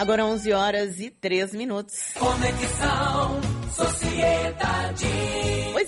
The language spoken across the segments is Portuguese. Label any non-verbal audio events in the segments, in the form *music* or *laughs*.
Agora 11 horas e 3 minutos. Conexão.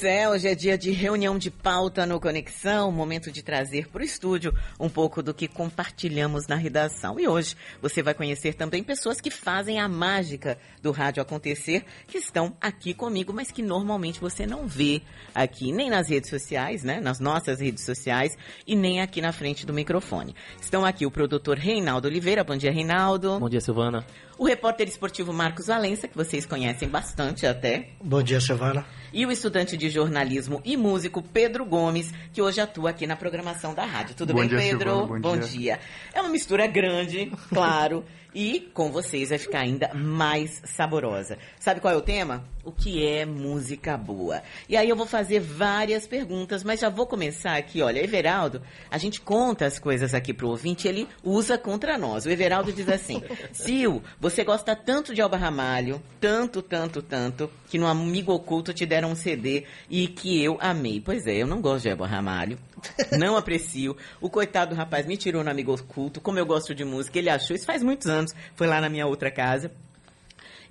Pois é, hoje é dia de reunião de pauta no Conexão, momento de trazer para o estúdio um pouco do que compartilhamos na redação. E hoje você vai conhecer também pessoas que fazem a mágica do rádio acontecer, que estão aqui comigo, mas que normalmente você não vê aqui, nem nas redes sociais, né? Nas nossas redes sociais e nem aqui na frente do microfone. Estão aqui o produtor Reinaldo Oliveira. Bom dia, Reinaldo. Bom dia, Silvana. O repórter esportivo Marcos Valença, que vocês conhecem bastante até. Bom dia, Silvana. E o estudante de jornalismo e músico Pedro Gomes, que hoje atua aqui na programação da rádio. Tudo Bom bem, dia, Pedro? Silvana. Bom Bom dia. dia. É uma mistura grande, *laughs* claro. E com vocês vai ficar ainda mais saborosa. Sabe qual é o tema? O que é música boa? E aí eu vou fazer várias perguntas, mas já vou começar aqui. Olha, Everaldo, a gente conta as coisas aqui pro ouvinte, ele usa contra nós. O Everaldo diz assim: *laughs* Sil, você gosta tanto de Alba Ramalho, tanto, tanto, tanto, que no Amigo Oculto te deram um CD e que eu amei. Pois é, eu não gosto de Alba Ramalho, *laughs* não aprecio. O coitado do rapaz me tirou no Amigo Oculto, como eu gosto de música, ele achou, isso faz muitos anos, foi lá na minha outra casa.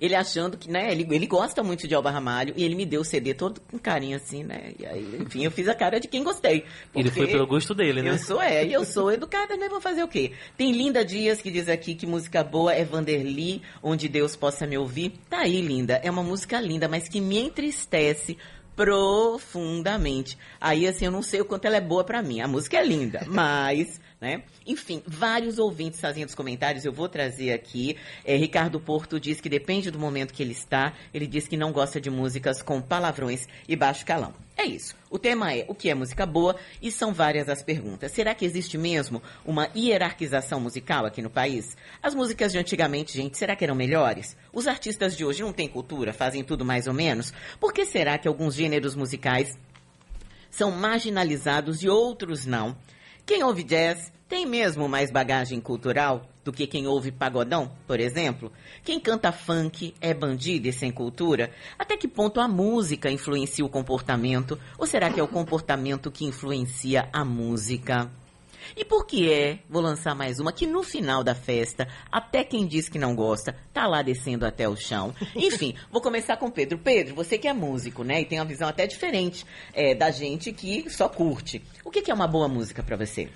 Ele achando que, né, ele, ele gosta muito de Alba Ramalho e ele me deu o CD todo com carinho assim, né? E aí, enfim, eu fiz a cara de quem gostei. Ele foi pelo gosto dele, né? Eu sou, é, e eu sou educada, né? Vou fazer o quê? Tem Linda Dias que diz aqui que música boa é Vanderly, onde Deus possa me ouvir. Tá aí, linda. É uma música linda, mas que me entristece profundamente. Aí, assim, eu não sei o quanto ela é boa pra mim. A música é linda, mas, né? Enfim, vários ouvintes fazendo os comentários, eu vou trazer aqui. É, Ricardo Porto diz que depende do momento que ele está. Ele diz que não gosta de músicas com palavrões e baixo calão. É isso. O tema é o que é música boa e são várias as perguntas. Será que existe mesmo uma hierarquização musical aqui no país? As músicas de antigamente, gente, será que eram melhores? Os artistas de hoje não têm cultura, fazem tudo mais ou menos? Por que será que alguns gêneros musicais são marginalizados e outros não? Quem ouve jazz tem mesmo mais bagagem cultural do que quem ouve pagodão, por exemplo? Quem canta funk é bandido e sem cultura? Até que ponto a música influencia o comportamento? Ou será que é o comportamento que influencia a música? E por que é, vou lançar mais uma, que no final da festa, até quem diz que não gosta, tá lá descendo até o chão. *laughs* Enfim, vou começar com o Pedro. Pedro, você que é músico, né? E tem uma visão até diferente é, da gente que só curte. O que, que é uma boa música pra você?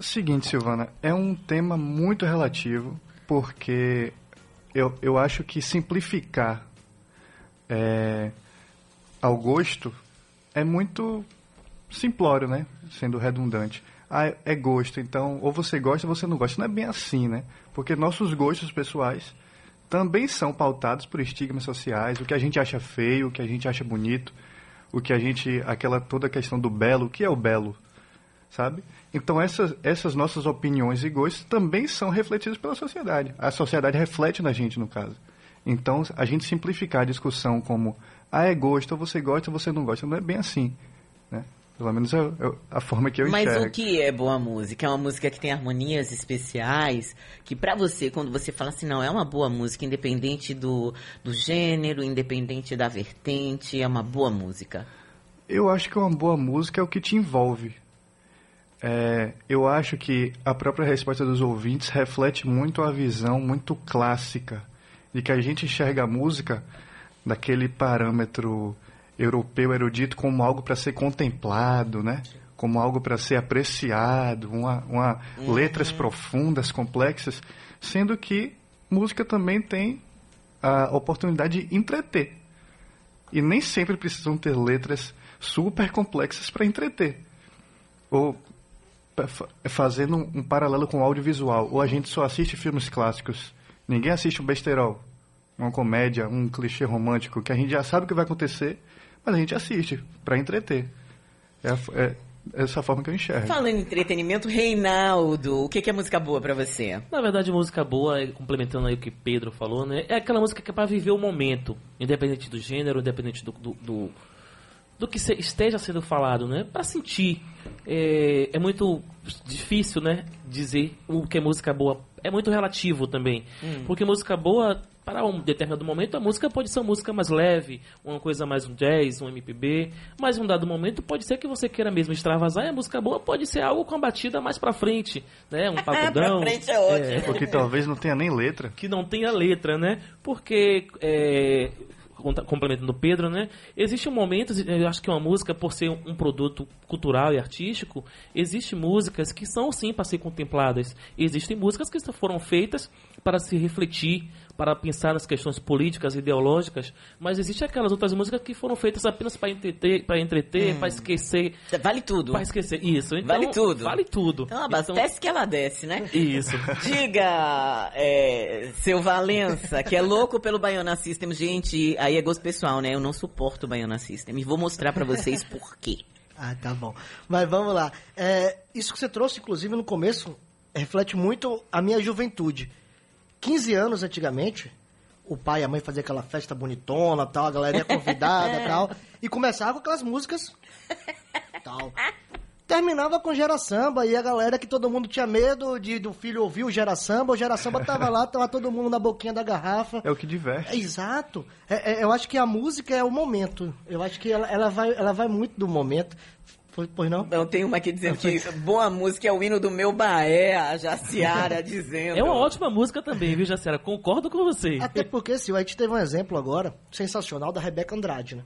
Seguinte, Silvana, é um tema muito relativo, porque eu, eu acho que simplificar é, ao gosto é muito simplório, né? Sendo redundante. Ah, é gosto, então ou você gosta ou você não gosta. Não é bem assim, né? Porque nossos gostos pessoais também são pautados por estigmas sociais, o que a gente acha feio, o que a gente acha bonito, o que a gente. aquela toda a questão do belo, o que é o belo? sabe? Então essas, essas nossas opiniões e gostos também são refletidos pela sociedade. A sociedade reflete na gente, no caso. Então, a gente simplificar a discussão como, ah, é gosto, ou você gosta, ou você não gosta, não é bem assim, né? Pelo menos é, é a forma que eu Mas enxergo. o que é boa música? É uma música que tem harmonias especiais, que pra você, quando você fala assim, não, é uma boa música, independente do, do gênero, independente da vertente, é uma boa música. Eu acho que uma boa música é o que te envolve. É, eu acho que a própria resposta dos ouvintes reflete muito a visão muito clássica de que a gente enxerga a música daquele parâmetro europeu erudito como algo para ser contemplado, né? Como algo para ser apreciado, uma, uma letras profundas, complexas, sendo que música também tem a oportunidade de entreter. E nem sempre precisam ter letras super complexas para entreter. Ou fazendo um, um paralelo com o audiovisual, ou a gente só assiste filmes clássicos. Ninguém assiste um besterol, uma comédia, um clichê romântico, que a gente já sabe o que vai acontecer, mas a gente assiste para entreter. É, a f- é essa forma que eu enxergo. Falando em entretenimento, Reinaldo, o que, é música boa pra você? Na verdade, música boa, complementando aí o que Pedro falou, né? É aquela música que é pra viver o momento, independente do gênero, independente do, do, do, do que se- esteja sendo falado, né? Pra sentir. É, é muito difícil, né? Dizer o que é música boa é muito relativo também. Hum. Porque música boa, para um determinado momento, a música pode ser uma música mais leve, uma coisa mais um jazz, um MPB. Mas em um dado momento, pode ser que você queira mesmo extravasar e a música boa pode ser algo com a batida mais pra frente, né? Um *laughs* pagodão. pra frente é ótimo. Porque talvez não tenha nem letra. que não tenha letra, né? Porque, é, complementando o Pedro, né? Existe um momento, eu acho que uma música, por ser um produto cultural e artístico, existem músicas que são sim para ser contempladas. Existem músicas que foram feitas para se refletir, para pensar nas questões políticas, ideológicas, mas existem aquelas outras músicas que foram feitas apenas para entreter, para entreter, para esquecer, Vale tudo. para esquecer. Isso. Então, Vale tudo. Vale tudo. Então abastece que ela desce, né? Isso. *laughs* Diga, é, seu Valença, que é louco pelo Baiana System. Gente, aí é gosto pessoal, né? Eu não suporto o Baiana System. E vou mostrar pra vocês por quê. Ah, tá bom. Mas vamos lá. É, isso que você trouxe, inclusive, no começo, reflete muito a minha juventude. 15 anos antigamente, o pai e a mãe faziam aquela festa bonitona, tal, a galera ia convidada *laughs* tal, e começava com aquelas músicas tal. Terminava com Gera Samba e a galera que todo mundo tinha medo de do filho ouvir o Gera Samba, o Gera Samba tava lá, tava todo mundo na boquinha da garrafa. É o que diverte. É, exato. É, é, eu acho que a música é o momento. Eu acho que ela, ela vai, ela vai muito do momento. Pois, pois não? Não, tem uma aqui dizendo que boa música é o hino do meu Baé, a Jaciara *laughs* dizendo. É uma ótima música também, viu, Jacera? Concordo com você. Até porque, se a gente teve um exemplo agora, sensacional, da Rebeca Andrade, né?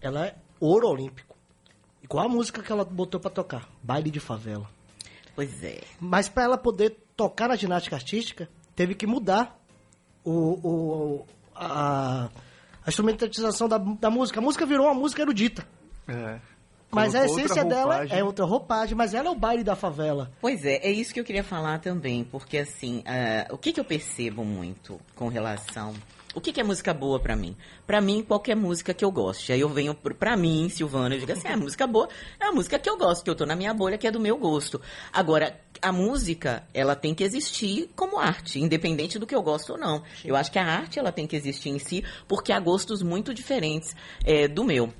Ela é ouro olímpico. E qual a música que ela botou pra tocar? Baile de favela. Pois é. Mas para ela poder tocar na ginástica artística, teve que mudar o, o- a, a instrumentalização da, da música. A música virou uma música erudita. É. Mas a essência dela roupagem. é outra roupagem, mas ela é o baile da favela. Pois é, é isso que eu queria falar também, porque assim, ah, o que, que eu percebo muito com relação. O que, que é música boa pra mim? Pra mim, qualquer música que eu goste. Aí eu venho pra mim, Silvana, eu digo assim: a música boa é a música que eu gosto, que eu tô na minha bolha, que é do meu gosto. Agora, a música, ela tem que existir como arte, independente do que eu gosto ou não. Eu acho que a arte, ela tem que existir em si, porque há gostos muito diferentes eh, do meu.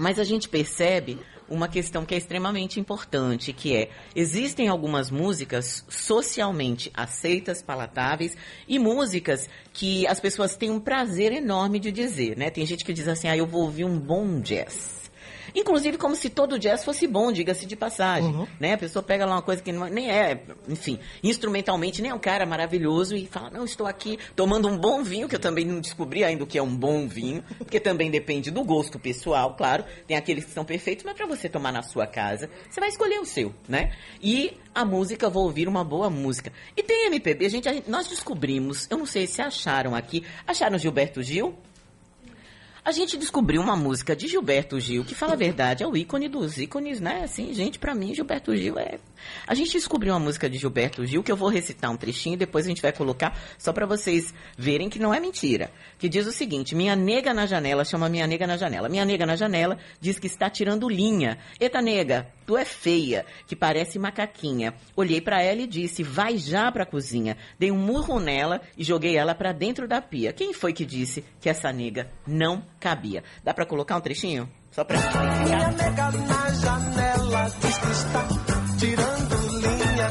Mas a gente percebe uma questão que é extremamente importante, que é, existem algumas músicas socialmente aceitas, palatáveis, e músicas que as pessoas têm um prazer enorme de dizer, né? Tem gente que diz assim, ah, eu vou ouvir um bom jazz. Inclusive como se todo jazz fosse bom, diga-se de passagem, né? A pessoa pega lá uma coisa que não- nem é, enfim, instrumentalmente nem é um cara maravilhoso e fala, não, estou aqui tomando um bom vinho, que eu também não descobri ainda o que é um bom vinho, porque também depende do gosto pessoal, claro. Tem aqueles que são perfeitos, mas para você tomar na sua casa, você vai escolher o seu, né? E a música, vou ouvir uma boa música. E tem MPB, gente, a gente- nós descobrimos, eu não sei se acharam aqui, acharam Gilberto Gil? A gente descobriu uma música de Gilberto Gil, que fala a verdade, é o ícone dos ícones, né? Assim, gente, pra mim, Gilberto Gil é. A gente descobriu uma música de Gilberto Gil, que eu vou recitar um trechinho e depois a gente vai colocar, só pra vocês verem que não é mentira. Que diz o seguinte: Minha nega na janela, chama Minha nega na janela. Minha nega na janela diz que está tirando linha. Eita, nega, tu é feia, que parece macaquinha. Olhei pra ela e disse: Vai já pra cozinha. Dei um murro nela e joguei ela pra dentro da pia. Quem foi que disse que essa nega não cabia? Dá pra colocar um trechinho? Só pra Minha nega na janela diz que está tirando linha.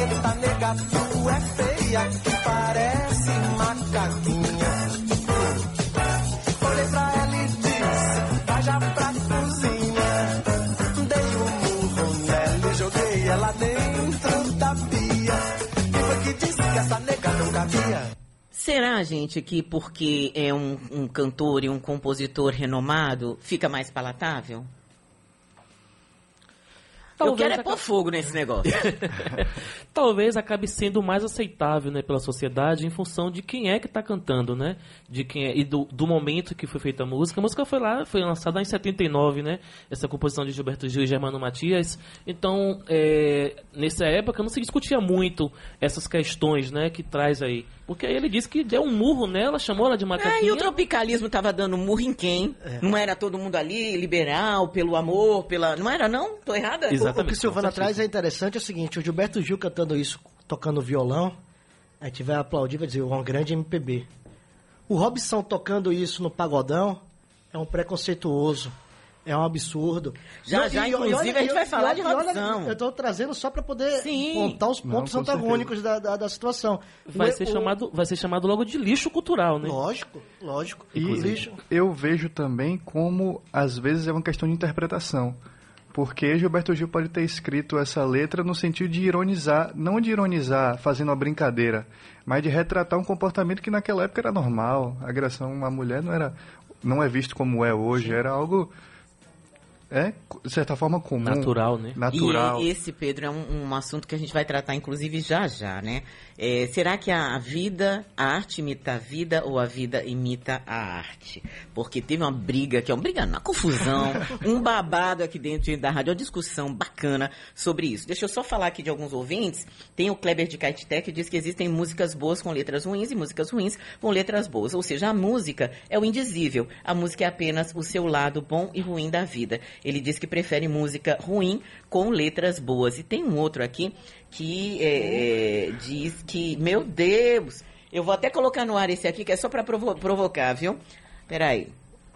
Eita nega, tu é feia, que parece macaquinha. Olhei pra ela e disse, vai já pra cozinha. Dei um murro nela e joguei ela dentro da pia. Quem foi que disse que essa nega não cabia? Será, gente, que porque é um, um cantor e um compositor renomado, fica mais palatável? Eu Talvez quero é acabe- pôr fogo nesse negócio. *laughs* talvez acabe sendo mais aceitável né, pela sociedade em função de quem é que está cantando, né? De quem é, e do, do momento que foi feita a música. A música foi lá, foi lançada em 79, né? Essa composição de Gilberto Gil e Germano Matias. Então, é, nessa época não se discutia muito essas questões, né? Que traz aí. Porque aí ele disse que deu um murro nela, chamou ela de É, macaquinha. e o tropicalismo tava dando murro em quem? Não era todo mundo ali, liberal, pelo amor, pela. Não era, não? Tô errada? Exato. O, o que com Silvana traz é interessante é o seguinte, o Gilberto Gil cantando isso, tocando violão, a gente vai aplaudir, vai dizer, um grande MPB. O Robson tocando isso no pagodão é um preconceituoso. É um absurdo. Já, E- já, e- inclusive, olha- a gente vai falar de Robson. Eu tô trazendo só para poder Sim. contar os Não, pontos com antagônicos da, da, da situação. Vai O- ser, o- chamado, vai ser chamado logo de lixo cultural, né? Lógico, lógico. E Lixo. eu vejo também como, às vezes, é uma questão de interpretação. Porque Gilberto Gil pode ter escrito essa letra no sentido de ironizar, não de ironizar fazendo uma brincadeira, mas de retratar um comportamento que naquela época era normal. A agressão a uma mulher não era não é visto como é hoje, era algo é de certa forma comum, Natural, né? Natural. E esse, Pedro, é um, um assunto que a gente vai tratar, inclusive, já já, né? É, será que a, vida, a arte imita a vida ou a vida imita a arte? Porque teve uma briga, que é uma briga, uma confusão, *laughs* um babado aqui dentro da rádio, uma discussão bacana sobre isso. Deixa eu só falar aqui de alguns ouvintes. Tem o Kleber de Caetité que diz que existem músicas boas com letras ruins e músicas ruins com letras boas. Ou seja, a música é o indizível. A música é apenas o seu lado bom e ruim da vida. Ele diz que prefere música ruim com letras boas. E tem um outro aqui que é, é, diz que, meu Deus, eu vou até colocar no ar esse aqui, que é só para provocar, viu? Peraí.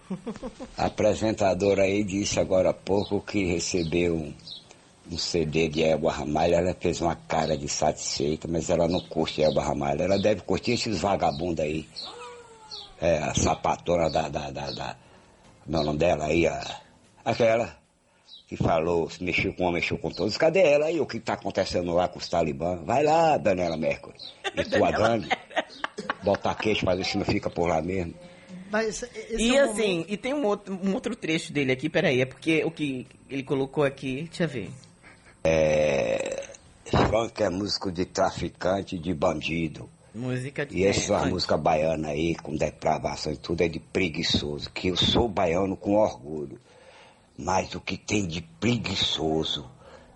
*laughs* A apresentadora aí disse agora há pouco que recebeu um, CD de Elba Ramalho. Ela fez uma cara de satisfeita, mas ela não curte Elba Ramalho. Ela deve curtir esses vagabundos aí. É, a sapatona da. da, da, da meu nome dela aí, a, aquela que falou, se mexeu com um, mexeu com todos. Cadê ela aí? O que tá acontecendo lá com os talibã? Vai lá, Daniela Mercury. *laughs* E tua gangue. Bota queixo ver se não fica por lá mesmo. Mas esse E é um assim, momento- e tem um outro, um outro trecho dele aqui, peraí, é porque o que ele colocou aqui, deixa eu ver. É, funk é músico de traficante, de bandido. Música de E essa música baiana aí, com depravação e tudo, é de preguiçoso. Que eu sou baiano com orgulho. Mas o que tem de preguiçoso,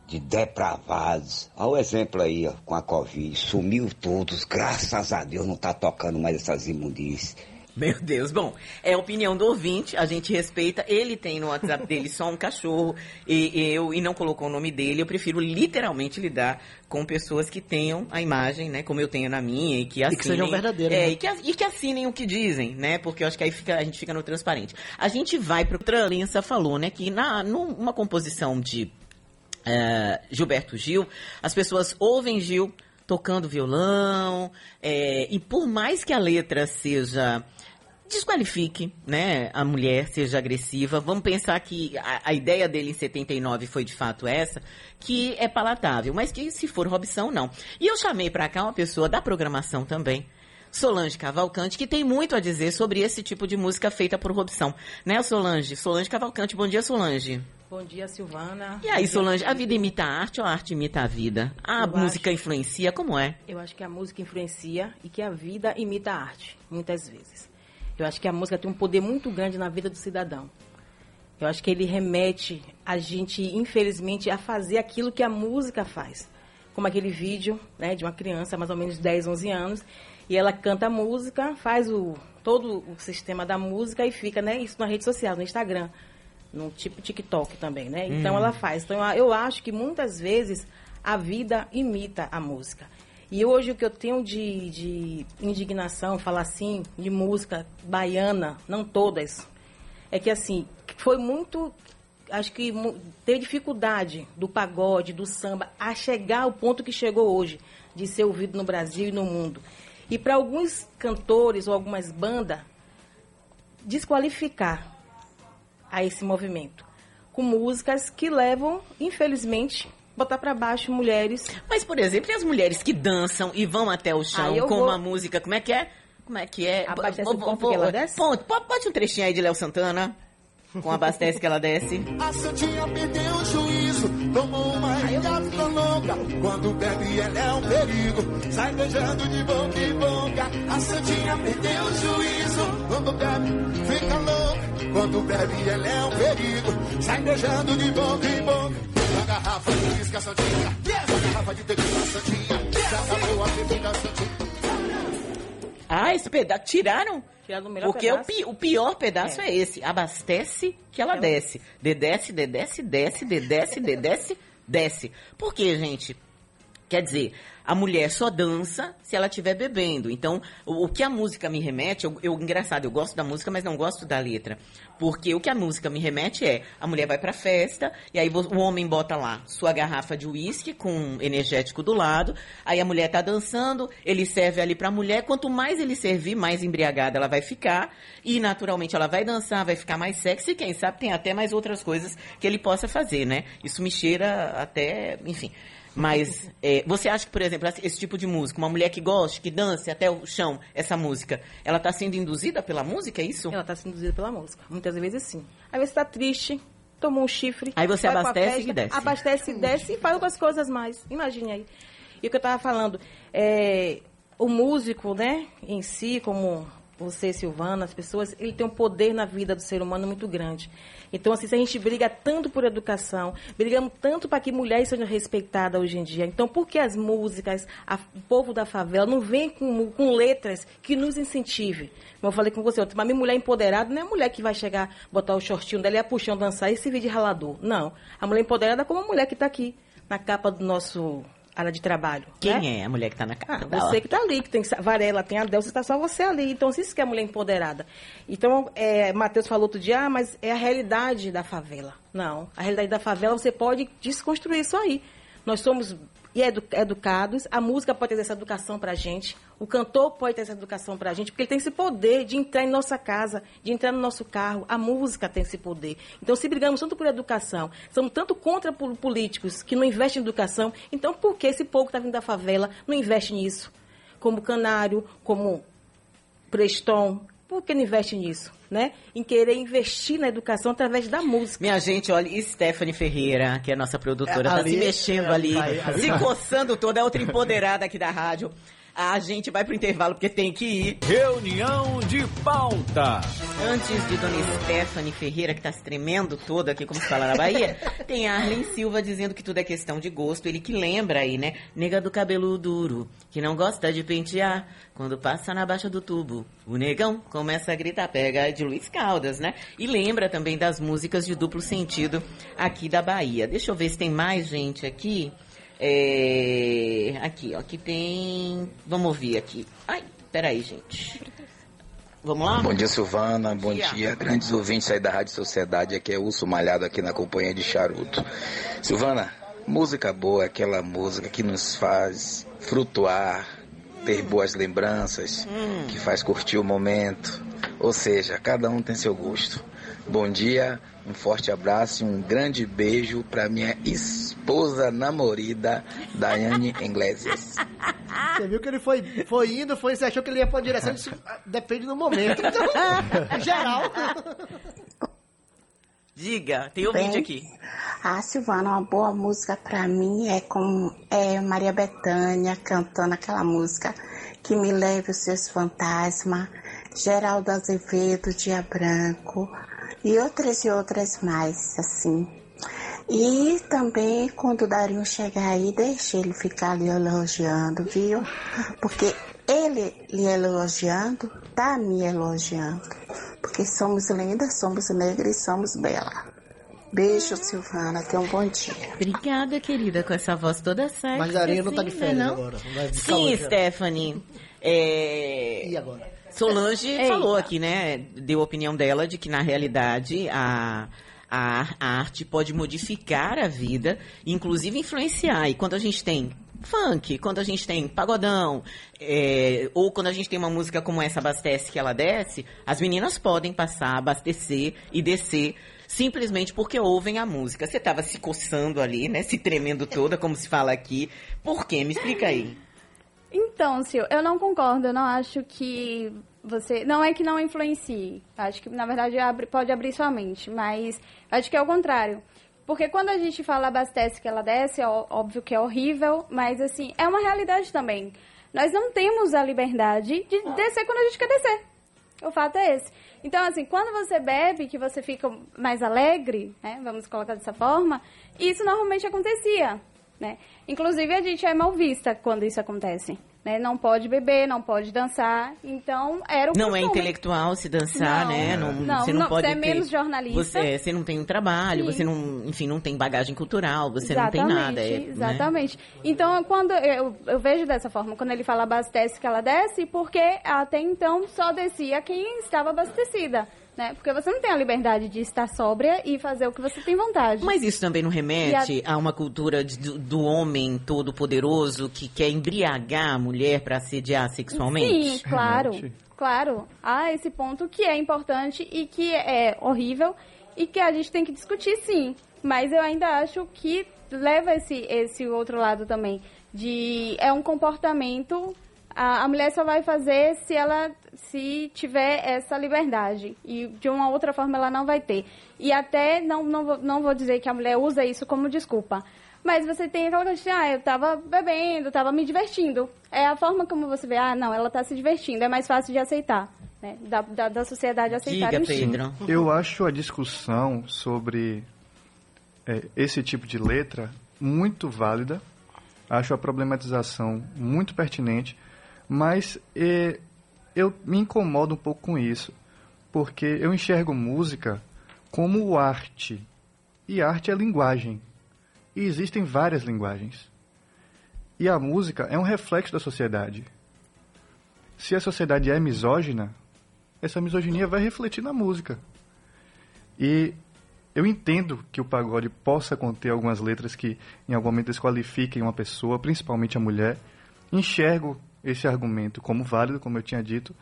de depravados. Olha o exemplo aí, ó, com a Covid. Sumiu todos, graças a Deus não tá tocando mais essas imundícies. *laughs* Meu Deus, bom, é a opinião do ouvinte, a gente respeita. Ele tem no WhatsApp dele só um cachorro e eu e não colocou o nome dele. Eu prefiro literalmente lidar com pessoas que tenham a imagem, né, como eu tenho na minha e que assinem. que sejam verdadeiras, É, né? e, que, e que assinem o que dizem, né? Porque eu acho que aí fica- a gente fica no transparente. A gente vai para o Lença falou, né, que na numa composição de é, Gilberto Gil, as pessoas ouvem Gil tocando violão, é, e por mais que a letra seja desqualifique, né, a mulher seja agressiva, vamos pensar que a, a ideia dele em 79 foi de fato essa, que é palatável, mas que se for Robson, não. E eu chamei para cá uma pessoa da programação também, Solange Cavalcante, que tem muito a dizer sobre esse tipo de música feita por Robson. Né, Solange? Solange Cavalcante, bom dia, Solange. Bom dia, Silvana. E aí, Solange, a vida imita a arte ou a arte imita a vida? A Eu música acho- influencia, como é? Eu acho que a música influencia e que a vida imita a arte, muitas vezes. Eu acho que a música tem um poder muito grande na vida do cidadão. Eu acho que ele remete a gente, infelizmente, a fazer aquilo que a música faz. Como aquele vídeo né, de uma criança, mais ou menos 10, 11 anos, e ela canta a música, faz o, todo o sistema da música e fica né, isso na rede social, no Instagram, no tipo TikTok também, né? Então ela faz. Então eu acho que muitas vezes a vida imita a música. E hoje o que eu tenho de, de indignação, falar assim, de música baiana, não todas, é que assim, foi muito. Acho que teve dificuldade do pagode, do samba, a chegar ao ponto que chegou hoje, de ser ouvido no Brasil e no mundo. E para alguns cantores ou algumas bandas, desqualificar a esse movimento. Com músicas que levam, infelizmente, botar para baixo mulheres. Mas, por exemplo, e as mulheres que dançam e vão até o chão com vou- uma música, como é que é? Como é que é? Abastece Bo- o bo- que ela desce? Ponto. Po- Bote um trechinho aí de Léo Santana, com Abastece que ela desce. A Santinha perdeu o tomou uma engasga longa. Quando bebe, ela é um perigo, sai beijando de boca em boca. A Santinha perdeu o juízo, quando bebe, fica louca. Quando bebe, ela é um perigo, sai beijando de boca em boca. A garrafa de uísque, a Santinha, a garrafa de tequila, a Santinha, já acabou a bebida, a Santinha. Ah, esse pedaço. Tiraram? Tiraram o melhor Porque o, pedaço. pi- o pior pedaço é. É. esse. Abastece que ela desce. Dedece, dedece, desce, dedece, dedece, desce. Por quê, gente? Quer dizer, a mulher só dança se ela estiver bebendo. Então, o, o que a música me remete, eu, eu- engraçado, eu gosto da música, mas não gosto da letra. Porque o que a música me remete é, a mulher vai pra festa, e aí o homem bota lá sua garrafa de uísque com energético do lado, aí a mulher tá dançando, ele serve ali pra mulher, quanto mais ele servir, mais embriagada ela vai ficar, e naturalmente ela vai dançar, vai ficar mais sexy, e quem sabe tem até mais outras coisas que ele possa fazer, né? Isso me cheira até, enfim... Mas é, você acha que, por exemplo, esse tipo de música, uma mulher que goste, que dance até o chão, essa música, ela está sendo induzida pela música, é isso? Ela está sendo induzida pela música. Muitas vezes sim. Às vezes está triste, tomou um chifre. Aí você abastece festa, e desce. Abastece e desce e faz outras coisas mais. Imagine aí. E o que eu estava falando, é, o músico, né, em si, como você, Silvana, as pessoas, ele tem um poder na vida do ser humano muito grande. Então, assim, se a gente briga tanto por educação, brigamos tanto para que mulheres sejam respeitadas hoje em dia. Então, por que as músicas, a- o povo da favela não vem com, com letras que nos incentivem? Como eu falei com você, minha mulher empoderada não é a mulher que vai chegar, botar o shortinho dela e a puxão, dançar e vir de ralador. Não. A mulher empoderada é como a mulher que está aqui, na capa do nosso área de trabalho. Quem né? é a mulher que está na Ah, capa? da você que está ali, que tem Varela, tem a Delce, está só você ali. Então, isso que é mulher empoderada. Então, é, Matheus falou outro dia, ah, mas é a realidade da favela. Não, a realidade da favela você pode desconstruir isso aí. Nós somos e edu- educados, a música pode ter essa educação para a gente, o cantor pode ter essa educação para a gente, porque ele tem esse poder de entrar em nossa casa, de entrar no nosso carro, a música tem esse poder. Então, se brigamos tanto por educação, somos tanto contra pol- políticos que não investem em educação, então por que esse povo que está vindo da favela não investe nisso? Como Canário, como Preston, por que não investe nisso? Né? Em querer investir na educação através da música. Minha gente, olha, Stephanie Ferreira, que é a nossa produtora, É, tá ali- se mexendo é, ali, vai- vai- se coçando toda, é outra empoderada aqui da rádio. A gente vai pro intervalo porque tem que ir. Reunião de pauta. Antes de Dona Stephanie Ferreira, que tá se tremendo toda aqui, como se fala na Bahia, *laughs* tem Arlen Silva dizendo que tudo é questão de gosto. Ele que lembra aí, né? Nega do cabelo duro, que não gosta de pentear. Quando passa na baixa do tubo, o negão começa a gritar, pega de Luiz Caldas, né? E lembra também das músicas de duplo sentido aqui da Bahia. Deixa eu ver se tem mais gente aqui. É... Aqui, ó, que tem... Vamos ouvir aqui. Ai, peraí, gente. Vamos lá? Bom dia, Silvana. Bom dia. dia. Grandes ouvintes aí da Rádio Sociedade. Aqui é Urso Malhado aqui na companhia de Charuto. Silvana, música boa é aquela música que nos faz frutuar, ter boas lembranças, que faz curtir o momento. Ou seja, cada um tem seu gosto. Bom dia, um forte abraço e um grande beijo para minha esposa namorada, Daiane Iglesias. Você viu que ele foi, foi indo, foi, você achou que ele ia pra direção, isso ah, depende do momento. Então, *laughs* geral. Diga, tem ouvinte Bem, aqui. A Silvana, uma boa música pra mim é com é Maria Bethânia cantando aquela música que me leve os seus fantasmas, Geraldo Azevedo, Dia Branco e outras e outras mais, assim. E também quando o Darinho chegar aí, deixe ele ficar lhe elogiando, viu? Porque ele lhe elogiando, tá me elogiando. Porque somos lindas, somos negras e somos belas. Beijo, Silvana. Tenha um bom dia. Obrigada, querida, com essa voz toda certa. Mas a Arinha não tá de Sim, férias né, não? agora. Vai Sim. Stephanie. É... E agora? Solange Eita. falou aqui, né? Deu a opinião dela de que, na realidade, a, a, a arte pode modificar a vida, inclusive influenciar. E quando a gente tem funk, quando a gente tem pagodão, é, ou quando a gente tem uma música como essa, Abastece, que ela desce, as meninas podem passar, abastecer e descer simplesmente porque ouvem a música. Você estava se coçando ali, né? Se tremendo toda, como se fala aqui. Por quê? Me explica aí. Então, Sil, eu não concordo. Eu não acho que você. Não é que não influencie. Acho que, na verdade, abre- pode abrir sua mente. Mas acho que é o contrário. Porque quando a gente fala abastece que ela desce, é óbvio que é horrível, mas assim, é uma realidade também. Nós não temos a liberdade de descer quando a gente quer descer. O fato é esse. Então, assim, quando você bebe, que você fica mais alegre, né? Vamos colocar dessa forma, isso normalmente acontecia, né? Inclusive, a gente é mal vista quando isso acontece. Né? Não pode beber, não pode dançar. Então, era o Não é costume. intelectual se dançar, Não. né? Não, Não, você não, não, pode você é ter- menos jornalista. Você, é, você não tem um trabalho, Sim. você não, enfim, não tem bagagem cultural, você não tem nada. é, né? Exatamente. Então, quando eu, eu vejo dessa forma, quando ele fala abastece que ela desce, porque até então só descia quem estava abastecida. Né? Porque você não tem a liberdade de estar sóbria e fazer o que você tem vontade. Mas isso também não remete a... uma cultura de- do, do homem todo poderoso que quer embriagar a mulher para assediar sexualmente? Sim, claro. Claro. Há esse ponto que é importante e que é horrível e que a gente tem que discutir, sim. Mas eu ainda acho que leva esse, esse outro lado também. De é um comportamento. A, a mulher só vai fazer se ela se tiver essa liberdade. E de uma outra forma ela não vai ter. E até não, não, vou, não vou dizer que a mulher usa isso como desculpa. Mas você tem aquela coisa de, ah, eu tava bebendo, tava me divertindo. É a forma como você vê, ah, não, ela tá se divertindo, é mais fácil de aceitar, né? Da, da, da sociedade aceitar Diga. Pedro. Eu acho a discussão sobre é, esse tipo de letra muito válida. Acho a problematização muito pertinente, mas eu me incomodo um pouco com isso, porque eu enxergo música como arte. E arte é linguagem. E existem várias linguagens. E a música é um reflexo da sociedade. Se a sociedade é misógina, essa misoginia vai refletir na música. E eu entendo que o pagode possa conter algumas letras que em algum momento desqualifiquem uma pessoa, principalmente a mulher. Enxergo esse argumento como válido, como eu tinha dito,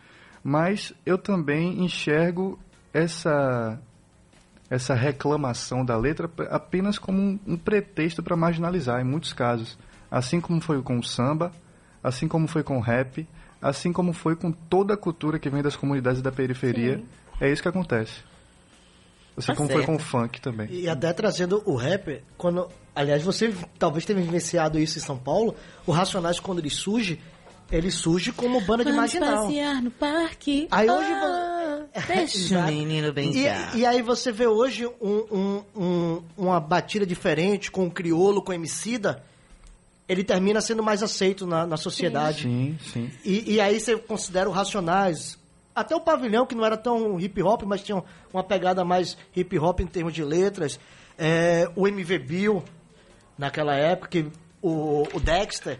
mas eu também enxergo essa essa reclamação da letra apenas como um, um pretexto para marginalizar em muitos casos, assim como foi com o samba, assim como foi com o rap, assim como foi com toda a cultura que vem das comunidades da periferia. Sim. É isso que acontece. Assim Tá como certo. foi com o funk também. E até trazendo o rap, quando. Aliás, você talvez tenha vivenciado isso em São Paulo. O Racionais, quando ele surge, ele surge como banda de Vamos marginal. passear no parque. Aí hoje Ah, Deixa o menino brincar. E, e aí você vê hoje um- um- um- uma batida diferente com o criolo, com o Emicida, ele termina sendo mais aceito na, na sociedade. Sim, sim. E, e aí você considera o Racionais, até o Pavilhão, que não era tão hip hop, mas tinha uma pegada mais hip hop em termos de letras, é, o MV Bill, naquela época, que o, o Dexter.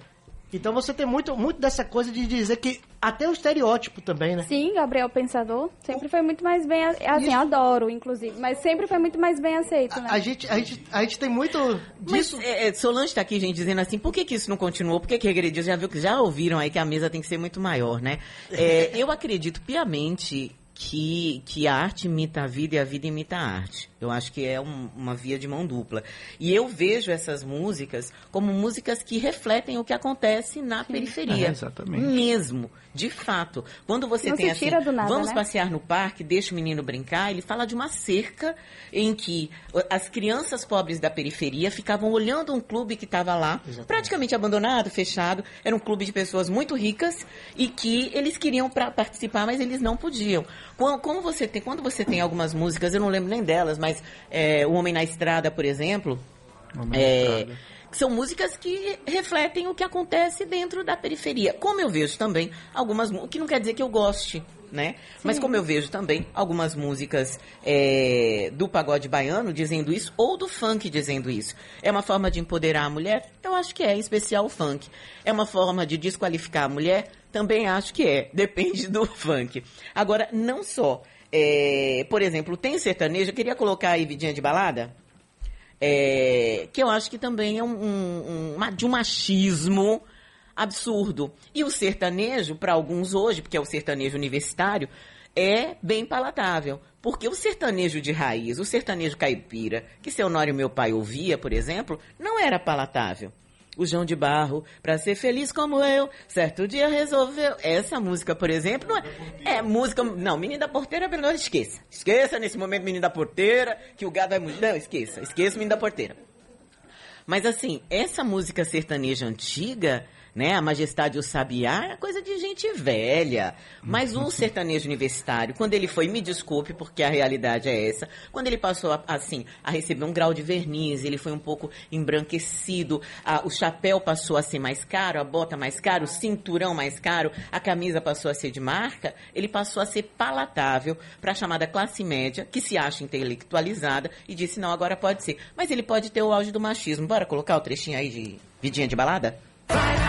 Então você tem muito, muito dessa coisa de dizer que até o estereótipo também, né? Sim, Gabriel Pensador sempre foi muito mais bem, assim, Isso. adoro, inclusive, mas sempre foi muito mais bem aceito, né? A gente, a gente, a gente tem muito Mas disso. é, é, Solange tá aqui, gente, dizendo assim, por que, que isso não continuou? Por que, que regrediu? Já viu que já ouviram aí que a mesa tem que ser muito maior, né? É, *laughs* eu acredito piamente que, que a arte imita a vida e a vida imita a arte. Eu acho que é um- uma via de mão dupla. E eu vejo essas músicas como músicas que refletem o que acontece na periferia. É, *laughs* exatamente. Mesmo, de fato. Quando você Não tem assim, tira do nada, vamos né? passear no parque, deixa o menino brincar, ele fala de uma cerca em que as crianças pobres da periferia ficavam olhando um clube que estava lá, praticamente abandonado, fechado. Era um clube de pessoas muito ricas e que eles queriam pra participar, mas eles não podiam. Quando, como você tem, quando você tem algumas músicas, eu não lembro nem delas, mas é, O Homem na Estrada, por exemplo, Homem na é, Estrada. que são músicas que refletem o que acontece dentro da periferia. Como eu vejo também algumas, o que não quer dizer que eu goste, né? Mas como eu vejo também algumas músicas é, do pagode baiano dizendo isso, ou do funk dizendo isso. É uma forma de empoderar a mulher? Eu acho que é, em especial o funk. É uma forma de desqualificar a mulher? Também acho que é, *laughs* depende do funk. Agora, não só. É, por exemplo, tem sertanejo, eu queria colocar aí vidinha de balada, é, que eu acho que também é um, um- de um machismo absurdo. E o sertanejo, para alguns hoje, porque é o sertanejo universitário, é bem palatável. Porque o sertanejo de raiz, o sertanejo caipira, que seu Nório meu pai ouvia, por exemplo, não era palatável. O João de Barro, pra ser feliz como eu, certo dia resolveu. Essa música, por exemplo, não é, é música. Não, Menino da Porteira, menos esqueça. Esqueça nesse momento Menino da Porteira, que o gado é muito. Não, esqueça. Esqueça Menino da Porteira. Mas assim, essa música sertaneja antiga né? A Majestade e o Sabiá é coisa de gente velha. Mas o *laughs* sertanejo universitário, quando ele foi, me desculpe, porque a realidade é essa, quando ele passou, a- assim, a receber um grau de verniz, ele foi um pouco embranquecido, a- o chapéu passou a ser mais caro, a bota mais caro, o cinturão mais caro, a camisa passou a ser de marca, ele passou a ser palatável para a chamada classe média, que se acha intelectualizada, e disse, não, agora pode ser. Mas ele pode ter o auge do machismo. Bora colocar o trechinho aí de vidinha de balada? comigo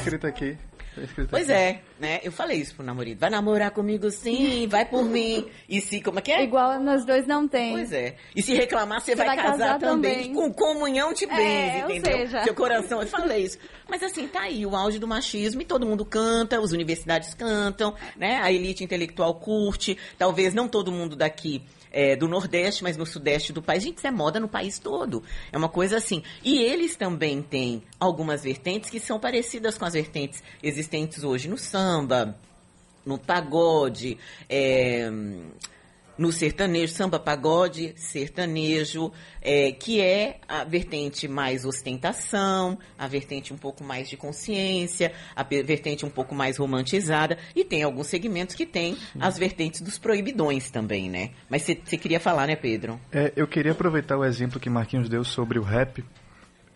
escrito aqui. Tá escrito Pois aqui. é, né? Eu falei isso pro namorado. Vai namorar comigo sim, vai por mim. E se, como é que é? Igual nós dois não tem. Pois é. E se reclamar, você Você vai, vai casar, casar também. também. Com comunhão de É, bens, ou entendeu? seja- Seu coração, eu falei isso. Mas assim, tá aí o auge do machismo e todo mundo canta, as universidades cantam, né? A elite intelectual curte. Talvez não todo mundo daqui é, do Nordeste, mas no Sudeste do país. Gente, isso é moda no país todo. É uma coisa assim. E eles também têm algumas vertentes que são parecidas com as vertentes existentes hoje no samba, no pagode, é, no sertanejo, samba pagode, sertanejo, é, que é a vertente mais ostentação, a vertente um pouco mais de consciência, a vertente um pouco mais romantizada, e tem alguns segmentos que tem as vertentes dos proibidões também, né? Mas você queria falar, né, Pedro? É, eu queria aproveitar o exemplo que Marquinhos deu sobre o rap,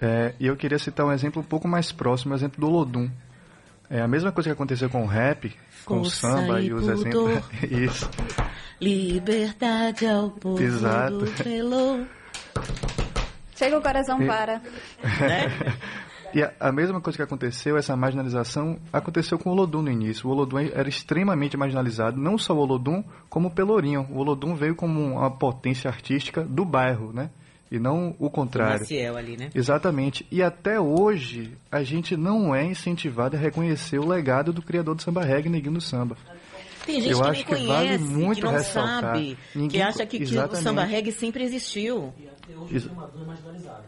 é, e eu queria citar um exemplo um pouco mais próximo, o exemplo do Olodum. É a mesma coisa que aconteceu com o rap, com o samba e e os exemplos. *laughs* Isso. Liberdade ao povo Exato. do. Chega o coração E- para. *laughs* E a, a mesma coisa que aconteceu, essa marginalização, aconteceu com o Olodum no início. O Olodum era extremamente marginalizado, não só o Olodum, como o Pelourinho. O Olodum veio como uma potência artística do bairro, né? E não o contrário. Maciel ali, né? Exatamente. E até hoje, a gente não é incentivado a reconhecer o legado do criador do samba reggae, Neguinho do Samba. Tem gente Eu que acho que vale conhece, muito que não ressaltar. sabe, que Ninguém- acha que, que o samba reggae sempre existiu. Ex-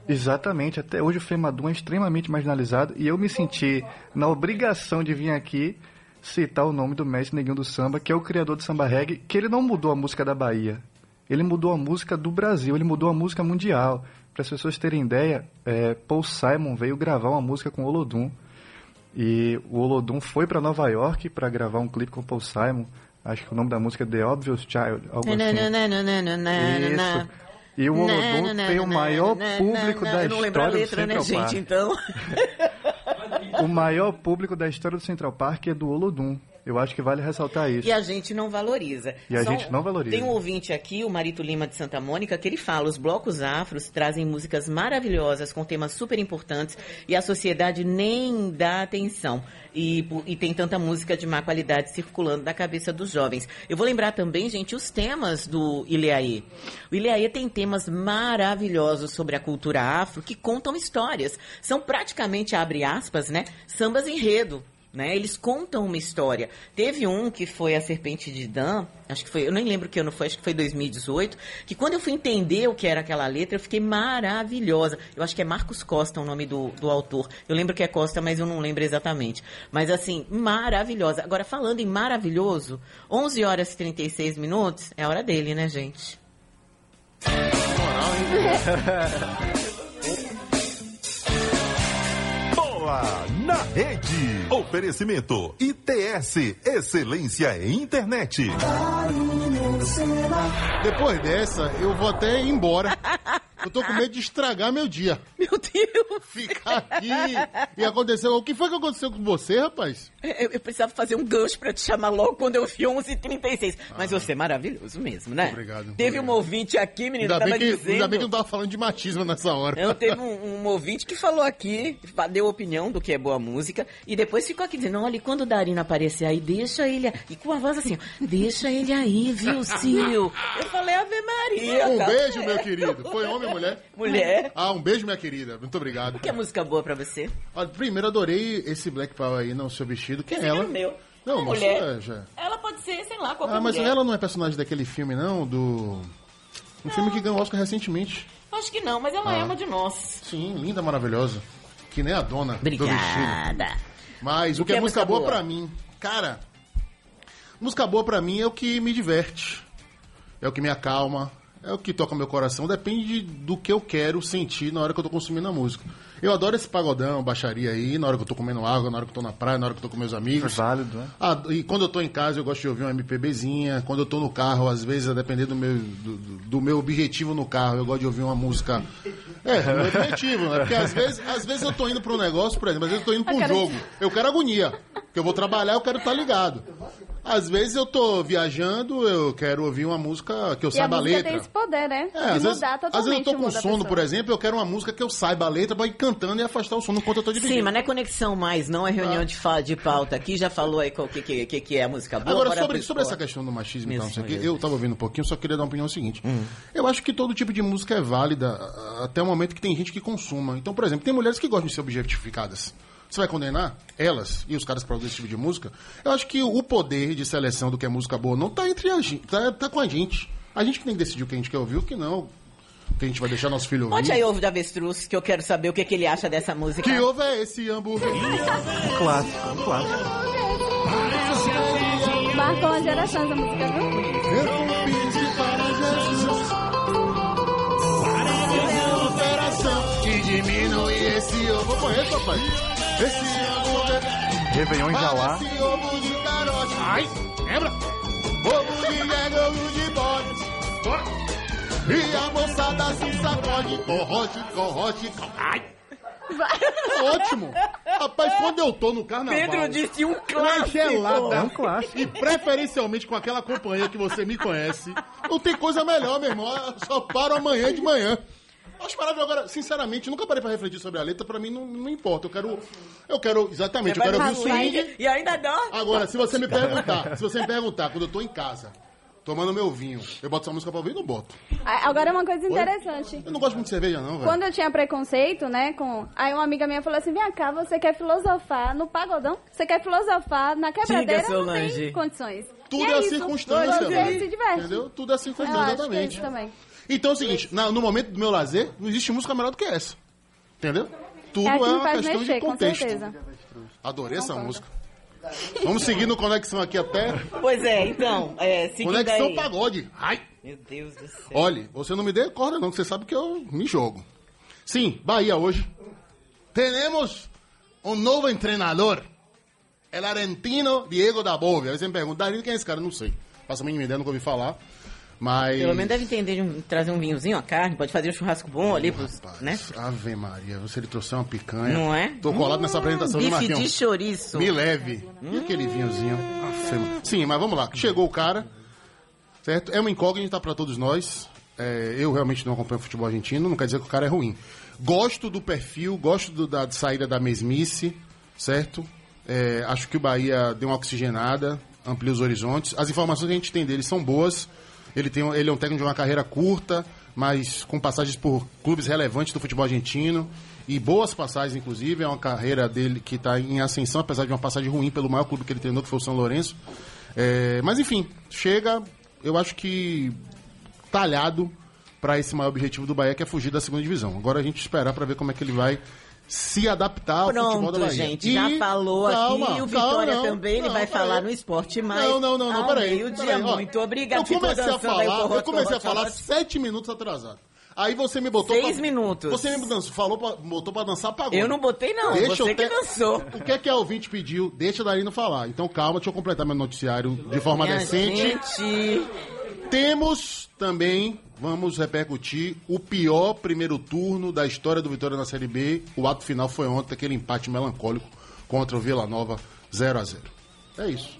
Exatamente, até hoje o Femadum é extremamente marginalizado e eu me senti na obrigação de vir aqui citar o nome do mestre Neguinho do Samba, que é o criador do samba reggae, que ele não mudou a música da Bahia, ele mudou a música do Brasil, ele mudou a música mundial. Para as pessoas terem ideia, é, Paul Simon veio gravar uma música com o Olodum e o Olodum foi para Nova York para gravar um clipe com o Paul Simon. Acho que o nome da música é The Obvious Child, algo assim. Isso. E o Olodum tem o maior público da história do Central Park. O maior público da história do Central Park é do Olodum. Eu acho que vale ressaltar isso. E a gente não valoriza. E a gente não valoriza. Tem um ouvinte aqui, o Marito Lima de Santa Mônica, que ele fala: os blocos afros trazem músicas maravilhosas com temas super importantes e a sociedade nem dá atenção. E, e tem tanta música de má qualidade circulando na cabeça dos jovens. Eu vou lembrar também, gente, os temas do Ileaê. O Ileaê tem temas maravilhosos sobre a cultura afro que contam histórias. São praticamente, abre aspas, né? Sambas enredo né? Eles contam uma história. Teve um que foi a Serpente de Dan, acho que foi, eu nem lembro que ano foi, acho que foi 2018, que quando eu fui entender o que era aquela letra, eu fiquei maravilhosa. Eu acho que é Marcos Costa o nome do, do autor. Eu lembro que é Costa, mas eu não lembro exatamente. Mas assim, maravilhosa. Agora, falando em maravilhoso, 11 horas e 36 minutos, é a hora dele, né, gente? *laughs* Bola na rede. Oferecimento ITS, excelência em internet. Depois dessa, eu vou até ir embora. *laughs* Eu tô com medo de estragar meu dia. *laughs* Meu Deus! Ficar aqui e aconteceu. O que foi que aconteceu com você, rapaz? Eu, eu precisava fazer um gancho pra te chamar logo quando eu vi 11h36. Mas você é maravilhosa mesmo, né? Obrigado. Teve um ouvinte aqui, menino, Ainda bem, tava que, dizendo... ainda bem que não tava falando de machismo nessa hora. Eu teve um, *laughs* um ouvinte que falou aqui, deu opinião do que é boa música, e depois ficou aqui dizendo, olha, e quando o Darina aparecer aí, deixa ele... E com a voz assim, deixa ele aí, viu, Sil? Eu falei, Ave Maria, Um beijo, meu querido. Foi homem mulher? Mulher. Ah, um beijo, minha querida. Muito obrigado. O que é música boa pra você? Olha, primeiro, adorei esse Black Power aí no seu vestido. Quem é Esse ela? era o meu. Não, Uma moça, mulher. é, já. Ela pode ser, sei lá, qualquer Ah, mas mulher. ela não é personagem daquele filme, não? Do. Um filme que ganhou Oscar recentemente. Acho que não, mas ela Ah. é uma de nós. Sim, linda, maravilhosa. Que nem a dona do vestido. Obrigada. Mas o, que, que é é música música boa boa? pra mim? Cara, música boa pra mim é o que me diverte. é o que me acalma, é o que toca meu coração. Depende do que eu quero sentir na hora que eu tô consumindo a música. Eu adoro esse pagodão, baixaria aí, na hora que eu tô comendo água, na hora que eu tô na praia, na hora que eu tô com meus amigos. É válido, né? Ah, e quando eu tô em casa, eu gosto de ouvir uma MPBzinha. Quando eu tô no carro, às vezes, a depender do meu, do, do- meu objetivo no carro, eu gosto de ouvir uma música. É, do meu objetivo, né? Porque às vezes, às vezes eu tô indo pra um negócio, por exemplo, às vezes eu tô indo pra um Eu quero- jogo. Eu quero agonia. Porque eu vou trabalhar, eu quero estar ligado. Às vezes eu tô viajando, eu quero ouvir uma música que eu E a saiba a música letra. tem esse poder, né? É, às vezes, às vezes eu tô o com sono, por exemplo, eu quero uma música que eu saiba a letra pra ir cantando e afastar o sono enquanto eu tô dirigindo. Sim, mas não é conexão mais, não é reunião de, fa- de pauta. Aqui já falou aí o que, que, que, que é a música boa. Agora, bora sobre, sobre essa questão do machismo e tal, não sei o quê, sonho. eu tava ouvindo um pouquinho, só queria dar uma opinião seguinte. Hum. Eu acho que todo tipo de música é válida a- até o momento que tem gente que consuma. Então, por exemplo, tem mulheres que gostam de ser objetificadas. Você vai condenar elas e os caras que produzem esse tipo de música? Eu acho que o poder de seleção do que é música boa não tá entre a gente, tá, tá com a gente. A gente que tem que decidir o que a gente quer ouvir, o que não. O que a gente vai deixar nosso filho ouvir. Bote aí ovo de avestruz, que eu quero saber o que, que ele acha dessa música. Que ovo é esse hambúrguer? Um clássico, um clássico. Marcou uma geração essa música, viu? Eu pedi para Jesus. Para operação que diminui esse ovo. Conheço, rapaz. Esse. Réveillon em Jalá. Ai, lembra? Ovo de nega, ovo de bode. E a moçada se sacode. Corrote, corrote. Ai. Ótimo. Rapaz, quando eu tô no carnaval... Pedro disse um clássico. gelada. É um clássico. E preferencialmente com aquela companhia que você me conhece. Não tem coisa melhor, meu irmão. Eu só paro amanhã de manhã. Acho maravilhoso. Agora, sinceramente, nunca parei pra refletir sobre a letra. Pra mim, não, não importa. Eu quero... Eu quero... Exatamente. Eu quero ouvir o swing. E ainda dá. Agora, se você me perguntar... Se você me perguntar, quando eu tô em casa, tomando meu vinho, eu boto essa música pra ouvir? Não boto. Agora uma coisa interessante. Eu não gosto muito de cerveja, não, velho. Quando eu tinha preconceito, né, com... Aí uma amiga minha falou assim, vem cá, você quer filosofar no pagodão? Você quer filosofar na quebradeira? Diga, não tem condições. Tudo E é, isso. circunstância, velho. Tudo é circunstância, acho que é exatamente. Então é o seguinte, na- no momento do meu lazer, não existe música melhor do que essa. Entendeu? Tudo É é, uma questão mexer, de com contexto. certeza. Adorei essa música. Vamos seguir no Conexão aqui até Pois é, então, é, Conexão aí. Pagode. Ai! Meu Deus do céu. Olhe, você não me dê corda não, que você sabe que eu me jogo. Sim, Bahia hoje. Temos um novo treinador. El argentino Diego da Bovia. Aí você me pergunta, quem é esse cara? Não sei. Faço a mínima ideia, nunca ouvi falar. Mas... Pelo menos deve entender de um- trazer um vinhozinho, uma carne, pode fazer um churrasco bom ali, pros, né? Ave Maria, se ele trouxer uma picanha. Não é? Tô colado nessa apresentação do Bife Marquinhos. de chouriço. Me leve. E aquele vinhozinho? Afe- Sim, mas vamos lá. Chegou o cara, certo? É uma incógnita para todos nós. É, eu realmente não acompanho futebol argentino, não quer dizer que o cara é ruim. Gosto do perfil, gosto do- da saída da mesmice, certo? É, acho que o Bahia deu uma oxigenada, amplia os horizontes. As informações que a gente tem dele são boas. Ele, tem, ele é um técnico de uma carreira curta, mas com passagens por clubes relevantes do futebol argentino. E boas passagens, inclusive. É uma carreira dele que está em ascensão, apesar de uma passagem ruim pelo maior clube que ele treinou, que foi o São Lourenço. É, mas enfim, chega, eu acho que talhado para esse maior objetivo do Bahia, que é fugir da segunda divisão. Agora a gente esperar para ver como é que ele vai se adaptar ao futebol da Pronto, Bahia. gente, E- já falou calma, aqui, o calma, Vitória não, também, ele não, vai peraí. falar no Esporte Mais. Não, não, não, não, ao peraí. meio-dia, peraí, ó. muito obrigado. Eu comecei a aí falar, eu comecei a falar sete minutos atrasado. Aí você me botou Seis pra, minutos. Você me dançou, falou pra, botou pra dançar, pagou. Eu não botei, não. Você que dançou. O que é que a ouvinte pediu? Deixa a Darina falar. Então calma, deixa eu completar meu noticiário de forma Minha decente. gente. Temos também, vamos repercutir, o pior primeiro turno da história do Vitória na Série B. O ato final foi ontem, aquele empate melancólico contra o Vila Nova, 0 a 0 É isso.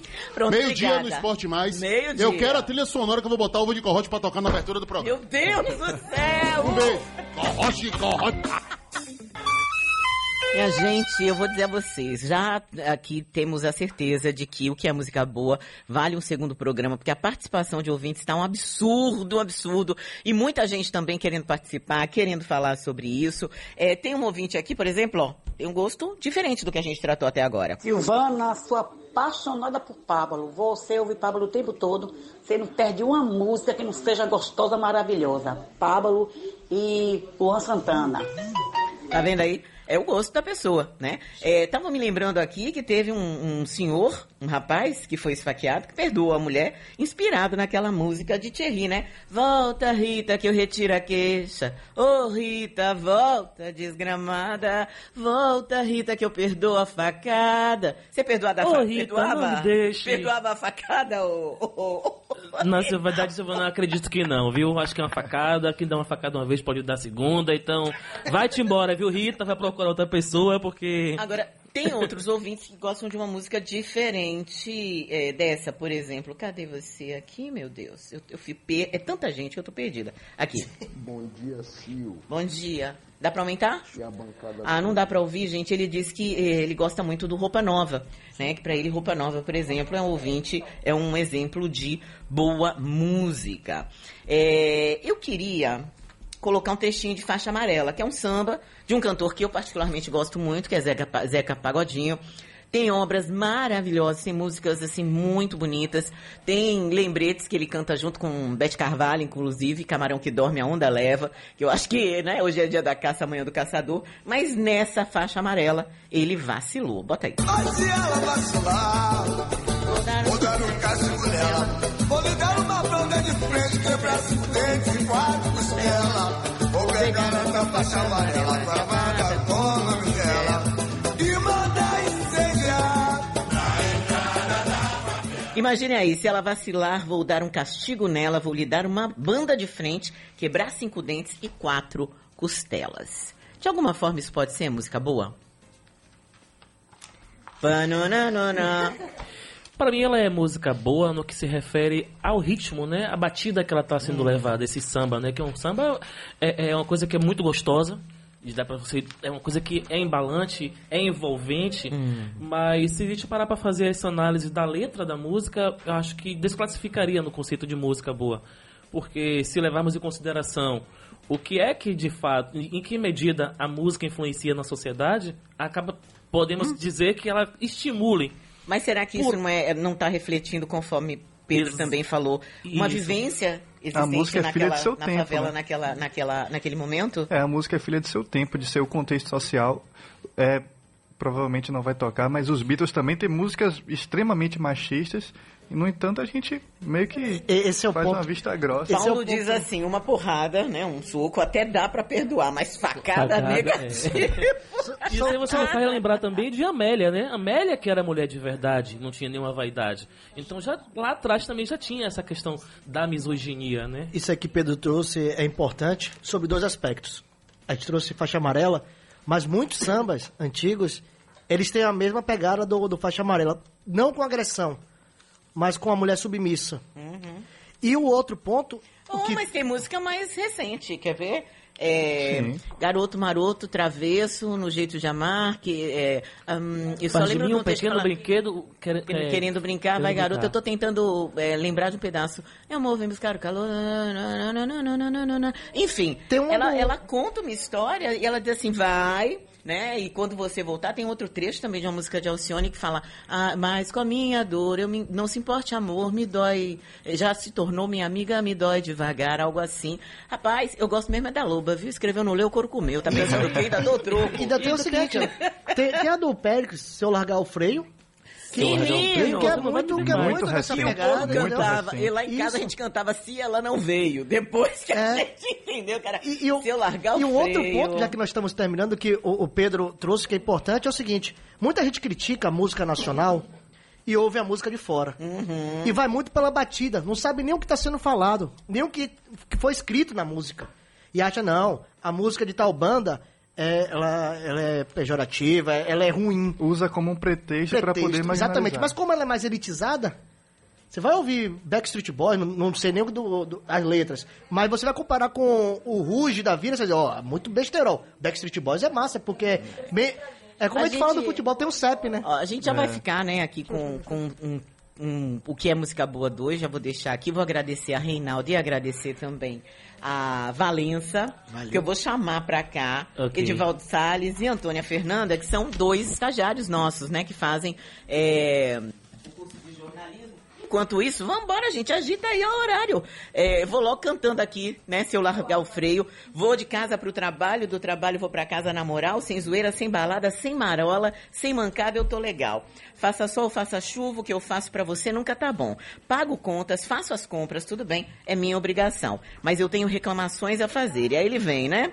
Meio-dia no Esporte Mais. Meio-dia. Eu quero a trilha sonora que eu vou botar ovo de corrote pra tocar na abertura do programa. Meu Deus do céu! Um beijo. Corrote, corrote. Minha gente, eu vou dizer a vocês, já aqui temos a certeza de que o que é música boa vale um segundo programa, porque a participação de ouvintes está um absurdo, um absurdo, e muita gente também querendo participar, querendo falar sobre isso. É, tem um ouvinte aqui, por exemplo, ó, tem um gosto diferente do que a gente tratou até agora. Silvana, sou apaixonada por Pablo. Você ouve Pablo o tempo todo. Você não perde uma música que não seja gostosa, maravilhosa. Pablo e Luan Santana. Tá vendo aí? É o gosto da pessoa, né? Estavam me lembrando aqui que teve um, um senhor, um rapaz, que foi esfaqueado, que perdoou a mulher, inspirado naquela música de Thierry, né? Volta, Rita, que eu retiro a queixa. Ô, Rita, volta, desgramada. Volta, Rita, que eu perdoo a facada. Você perdoava a Ô, fa- Rita, perdoava? Perdoava a facada, ô, ô, ô. Na verdade, eu não acredito que não, viu? Acho que é uma facada. Quem dá uma facada uma vez pode dar segunda. Então, vai-te embora, viu, Rita? Vai procurar outra pessoa, porque. Agora, tem outros ouvintes que gostam de uma música diferente é, dessa, por exemplo. Cadê você aqui, meu Deus? Eu, eu fui per... É tanta gente que eu tô perdida. Aqui. Bom dia, Sil. Bom dia. Dá pra aumentar? Ah, não dá pra ouvir, gente. Ele diz que eh, ele gosta muito do Roupa Nova, né? Que pra ele Roupa Nova, por exemplo, é um ouvinte, é um exemplo de boa música. É, eu queria colocar um textinho de faixa amarela, que é um samba de um cantor que eu particularmente gosto muito, que é Zeca, Zeca Pagodinho. Tem obras maravilhosas, tem músicas assim muito bonitas. Tem lembretes que ele canta junto com Bete Carvalho, inclusive, Camarão que dorme a onda leva, que eu acho que, né, hoje é dia da caça, amanhã do caçador, mas nessa faixa amarela ele vacilou. Bota aí. Mas se ela vacilar, vou dar um castigo nela. Vou lhe dar uma banda de frente, quebrar cinco dentes e quatro costelas. Vou pegar essa faixa amarela, com o nome dela. E mandar incendiar. Imagine aí, se ela vacilar, vou dar um castigo nela, vou lhe dar uma banda de frente, quebrar cinco dentes e quatro costelas. De alguma forma isso pode ser música boa? Pananana. Para mim, ela é música boa no que se refere ao ritmo, né? A batida que ela está sendo levada, esse samba, né? Que é um samba é, é uma coisa que é muito gostosa. e Dá pra você, é uma coisa que é embalante, é envolvente, mas se a gente parar para fazer essa análise da letra da música, eu acho que desclassificaria no conceito de música boa. Porque se levarmos em consideração o que é que de fato, em que medida a música influencia na sociedade, acaba podemos dizer que ela estimule Mas será que isso não é, não está refletindo, conforme Pedro Ex- também falou, uma Isso. vivência existente A música é filha naquela, do seu na tempo, favela né? naquela, naquela, naquele momento? É, a música é filha de seu tempo, de seu contexto social. É, provavelmente não vai tocar, mas os Beatles também têm músicas extremamente machistas. E, no entanto, a gente meio que esse é o faz ponto. uma vista grossa. Paulo diz assim, uma porrada, né, um soco, até dá pra perdoar, mas facada, Facada, negativa. *laughs* Isso aí você me faz lembrar também de Amélia, né? Amélia que era mulher de verdade, não tinha nenhuma vaidade. Então já lá atrás também já tinha essa questão da misoginia, né? Isso aí que Pedro trouxe é importante sobre dois aspectos. A gente trouxe faixa amarela, mas muitos sambas antigos, eles têm a mesma pegada do, do faixa amarela. Não com agressão, mas com a mulher submissa. E o outro ponto... Oh, mas tem música mais recente, quer ver? É. Garoto Maroto, Travesso, No Jeito de Amar, que é... hum, eu só Faz de lembro do um pequeno brinquedo quer- é, Querendo brincar, vai garoto. Eu tô tentando é, lembrar de um pedaço. Meu amor, vem buscar o calor. Enfim, um ela, ela conta uma história e ela diz assim, vai, né? E quando você voltar, tem outro trecho também de uma música de Alcione que fala, ah, mas com a minha dor, eu me- não se importe amor, me dói. Já se tornou minha amiga, me dói devagar, algo assim. Rapaz, eu gosto mesmo é da Viu? Escreveu no Leu, o couro comeu. Tá pensando o quê? Ainda dou *laughs* troco. E ainda tem o seguinte, ó, tem, tem a do Péricles, se eu largar o freio... Que, Menino, que é muito, que é muito nessa E o pegada. povo entendeu? cantava, e lá em casa Isso. a gente cantava se ela não veio. Depois que a gente entendeu, cara. se eu largar o E o outro ponto, já que nós estamos terminando, que o, o Pedro trouxe, que é importante, é o seguinte: muita gente critica a música nacional e ouve a música de fora. Uhum. E vai muito pela batida, não sabe nem o que está sendo falado, nem o que, que foi escrito na música. E acha, não, a música de tal banda. é, ela, ela é pejorativa, ela é ruim. Usa como um pretexto, para poder marginalizar. Exatamente, mas como ela é mais elitizada, você vai ouvir Backstreet Boys, não, não sei nem do, do- as letras, mas você vai comparar com o Ruge da vida, você vai dizer, ó, muito besterol. Backstreet Boys é massa, porque bem, é como a, A gente, fala do futebol, tem um CEP, né? Ó, a gente já É. vai ficar, né, aqui com, com um, um- o que é música boa 2, já vou deixar aqui, vou agradecer a Reinaldo e agradecer também a Valença, que eu vou chamar pra cá, Ok. Edivaldo Salles e Antônia Fernanda, que são dois estagiários nossos, né, que fazem é, o curso de jornalismo. Enquanto isso, vambora, gente, agita aí o horário. É, vou logo cantando aqui, né, se eu largar o freio. Vou de casa pro trabalho, do trabalho vou pra casa na moral, sem zoeira, sem balada, sem marola, sem mancada, eu tô legal. Faça sol, faça chuva, o que eu faço pra você nunca tá bom. Pago contas, faço as compras, tudo bem, é minha obrigação. Mas eu tenho reclamações a fazer. E aí ele vem, né?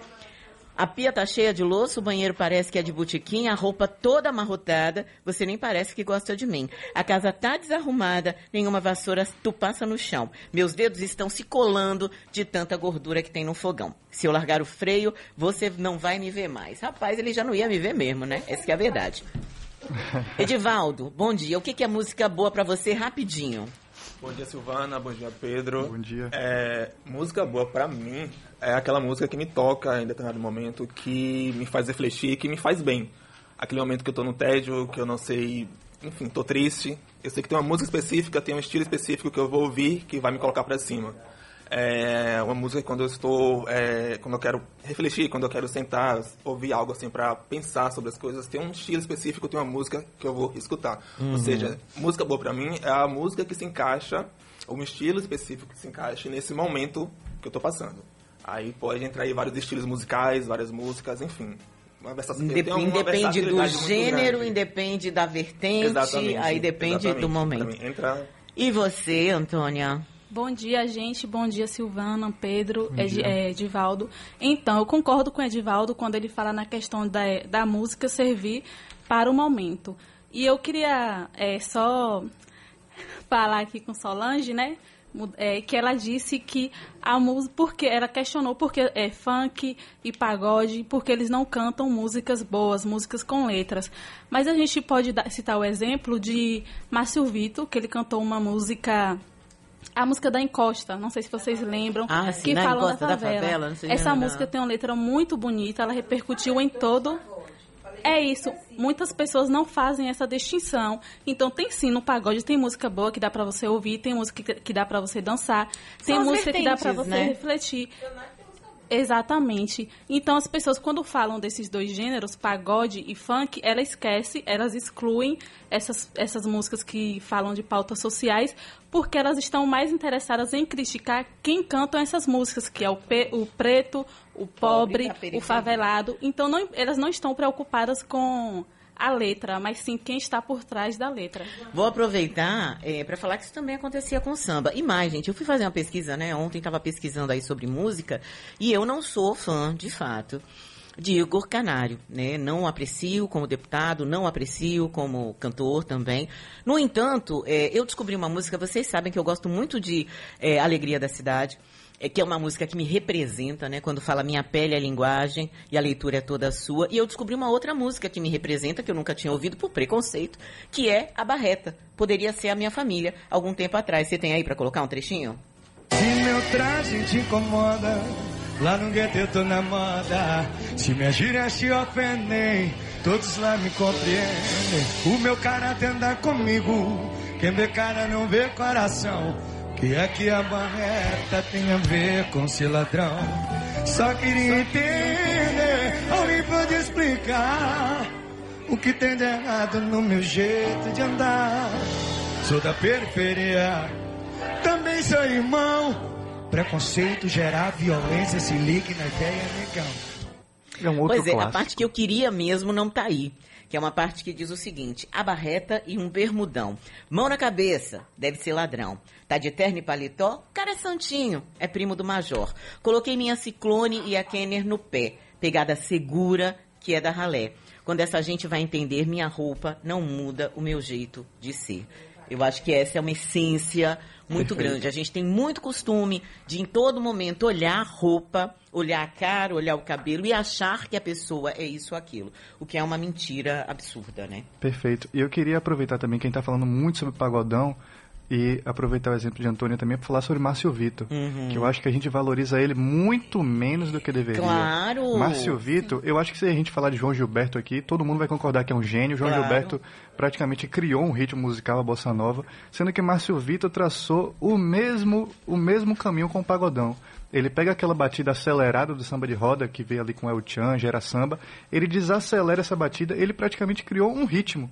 A pia tá cheia de louça, o banheiro parece que é de botiquim, a roupa toda amarrotada, você nem parece que gosta de mim. A casa tá desarrumada, nenhuma vassoura tu passa no chão. Meus dedos estão se colando de tanta gordura que tem no fogão. Se eu largar o freio, você não vai me ver mais. Rapaz, ele já não ia me ver mesmo, né? Essa é a verdade. *laughs* Edivaldo, bom dia. O que que é música boa pra você rapidinho? Bom dia, Silvana. Bom dia, Pedro. Bom dia. É, música boa pra mim é aquela música que me toca em determinado momento, que me faz refletir, que me faz bem. Aquele momento que eu tô no tédio, que eu não sei, enfim, tô triste. Eu sei que tem uma música específica, tem um estilo específico que eu vou ouvir que vai me colocar pra cima. É uma música quando eu estou, é, quando eu quero refletir, quando eu quero sentar, ouvir algo assim para pensar sobre as coisas, tem um estilo específico, tem uma música que eu vou escutar. Uhum. Ou seja, música boa para mim é a música que se encaixa, um estilo específico que se encaixa nesse momento que eu tô passando. Aí pode entrar aí vários estilos musicais, várias músicas, enfim. Indep- independe do gênero, independe da vertente, Exatamente, aí depende exatamente. do momento. E você, Antônia? Bom dia, gente. Bom dia, Silvana, Pedro, Edi- dia. é, Edivaldo. Então, eu concordo com o Edivaldo quando ele fala na questão da, da música servir para o momento. E eu queria é, só falar aqui com Solange, né? É, que ela disse que a música, porque ela questionou porque é funk e pagode, porque eles não cantam músicas boas, músicas com letras. Mas a gente pode dar- citar o exemplo de Márcio Vito, que ele cantou uma música a música da Encosta, não sei se vocês lembram, Ah, sim, que na falam Encosta da Favela, não sei Essa música tem uma letra muito bonita, ela repercutiu em todo. É isso, muitas pessoas não fazem essa distinção. Então tem sim no pagode tem música boa que dá pra você ouvir, tem música que, que dá pra você dançar, tem música que dá pra vertentes, você né? refletir. Exatamente. Então as pessoas quando falam desses dois gêneros, pagode e funk, elas esquecem, elas excluem essas, essas músicas que falam de pautas sociais, porque elas estão mais interessadas em criticar quem cantam essas músicas, que é o, pe- o preto, o pobre, periferia. o favelado. Então não- elas não estão preocupadas com a letra, mas sim quem está por trás da letra. Vou aproveitar para falar que isso também acontecia com samba. E mais, gente, eu fui fazer uma pesquisa, né? Ontem estava pesquisando aí sobre música e eu não sou fã, de fato, de Igor Canário, né? Não aprecio como deputado, não aprecio como cantor também. No entanto, eh, eu descobri uma música, vocês sabem que eu gosto muito de eh, Alegria da Cidade. É que é uma música que me representa, né? Quando fala minha pele é linguagem e a leitura é toda sua. E eu descobri uma outra música que me representa, que eu nunca tinha ouvido por preconceito, que é a Barreta. Poderia ser a minha família, algum tempo atrás. Você tem aí pra colocar um trechinho? Se meu traje te incomoda, lá no gueto eu tô na moda. Se minhas gírias te ofendem, todos lá me compreendem. O meu caráter anda comigo, quem vê cara não vê coração. Que aqui a barreta tem a ver com ser ladrão. Só queria entender, alguém pode explicar o que tem de errado no meu jeito de andar. Sou da periferia, também sou irmão. Preconceito gerar violência, se ligue na ideia, negão. É um outro pois é, a parte que eu queria mesmo não tá aí. Que é uma parte que diz o seguinte: a barreta e um bermudão. Mão na cabeça, deve ser ladrão. Tá de terno e paletó? Cara é santinho, é primo do major. Coloquei minha ciclone e a Kenner no pé. Pegada segura, que é da ralé. Quando essa gente vai entender, minha roupa não muda o meu jeito de ser. Eu acho que essa é uma essência muito Perfeito. grande. A gente tem muito costume de, em todo momento, olhar a roupa, olhar a cara, olhar o cabelo e achar que a pessoa é isso ou aquilo. O que é uma mentira absurda, né? Perfeito. E eu queria aproveitar também quem está falando muito sobre pagodão e aproveitar o exemplo de Antônia também para falar sobre Márcio Vitor, Uhum. que eu acho que a gente valoriza ele muito menos do que deveria. Claro! Márcio Vitor, eu acho que se a gente falar de João Gilberto aqui, todo mundo vai concordar que é um gênio. João Claro. Gilberto praticamente criou um ritmo musical, a bossa nova, sendo que Márcio Vitor traçou o mesmo, o mesmo caminho com o pagodão. Ele pega aquela batida acelerada do samba de roda, que veio ali com El Chan, gera samba, ele desacelera essa batida, ele praticamente criou um ritmo.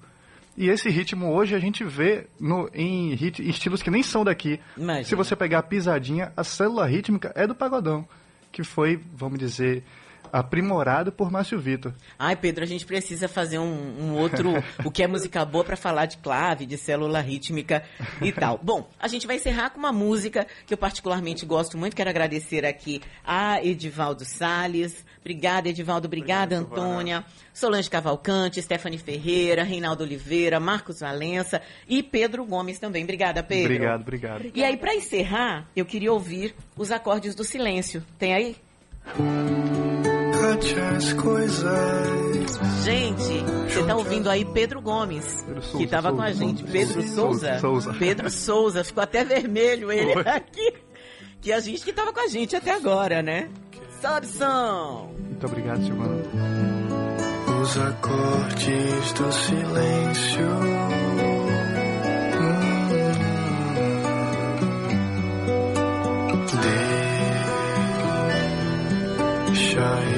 E esse ritmo hoje a gente vê no, em hit- estilos que nem são daqui. Imagina. Se você pegar a pisadinha, a célula rítmica é do pagodão, que foi, vamos dizer, aprimorado por Márcio Vitor. Ai, Pedro, a gente precisa fazer um, um outro, o que é música boa para falar de clave, de célula rítmica e tal. Bom, a gente vai encerrar com uma música que eu particularmente gosto muito. Quero agradecer aqui a Edivaldo Salles. Obrigada, Edivaldo. Obrigada, Antônia. Solange Cavalcante, Stephanie Ferreira, Reinaldo Oliveira, Marcos Valença e Pedro Gomes também. Obrigada, Pedro. Obrigado, obrigado. E aí, para encerrar, eu queria ouvir os acordes do silêncio. Tem aí? Cante as coisas. Gente, você tá ouvindo aí Pedro Gomes, Souza, que tava com a Souza, gente. Souza, Pedro Souza, Souza. Souza. Pedro Souza, ficou até vermelho ele Foi. aqui. Que a gente que tava com a gente até agora, né? Sobe som! Muito obrigado, Silvana. Os acordes do silêncio. Hum. Deixa